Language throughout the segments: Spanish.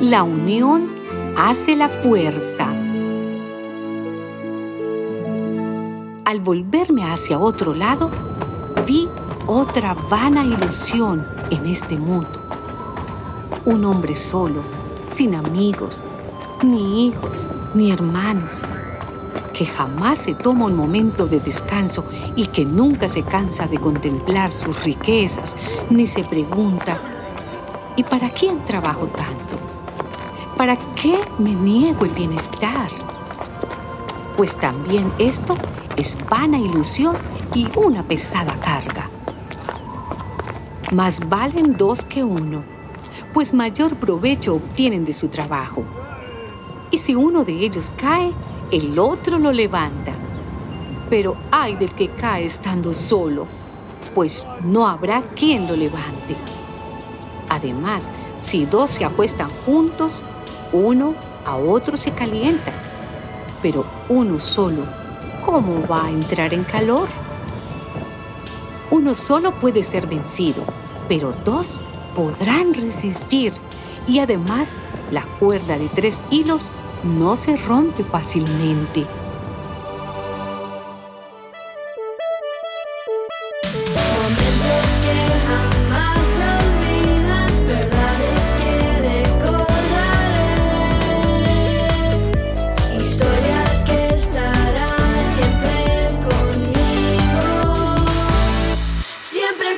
La unión hace la fuerza. Al volverme hacia otro lado, vi otra vana ilusión en este mundo. Un hombre solo, sin amigos, ni hijos, ni hermanos, que jamás se toma un momento de descanso y que nunca se cansa de contemplar sus riquezas, ni se pregunta, ¿y para quién trabajo tanto? ¿Para qué me niego el bienestar? Pues también esto es vana ilusión y una pesada carga. Más valen dos que uno, pues mayor provecho obtienen de su trabajo. Y si uno de ellos cae, el otro lo levanta. Pero ay del que cae estando solo, pues no habrá quien lo levante. Además, si dos se acuestan juntos, uno a otro se calienta. Pero uno solo, ¿cómo va a entrar en calor? Uno solo puede ser vencido, pero dos podrán resistir. Y además, la cuerda de tres hilos no se rompe fácilmente.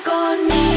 conmigo.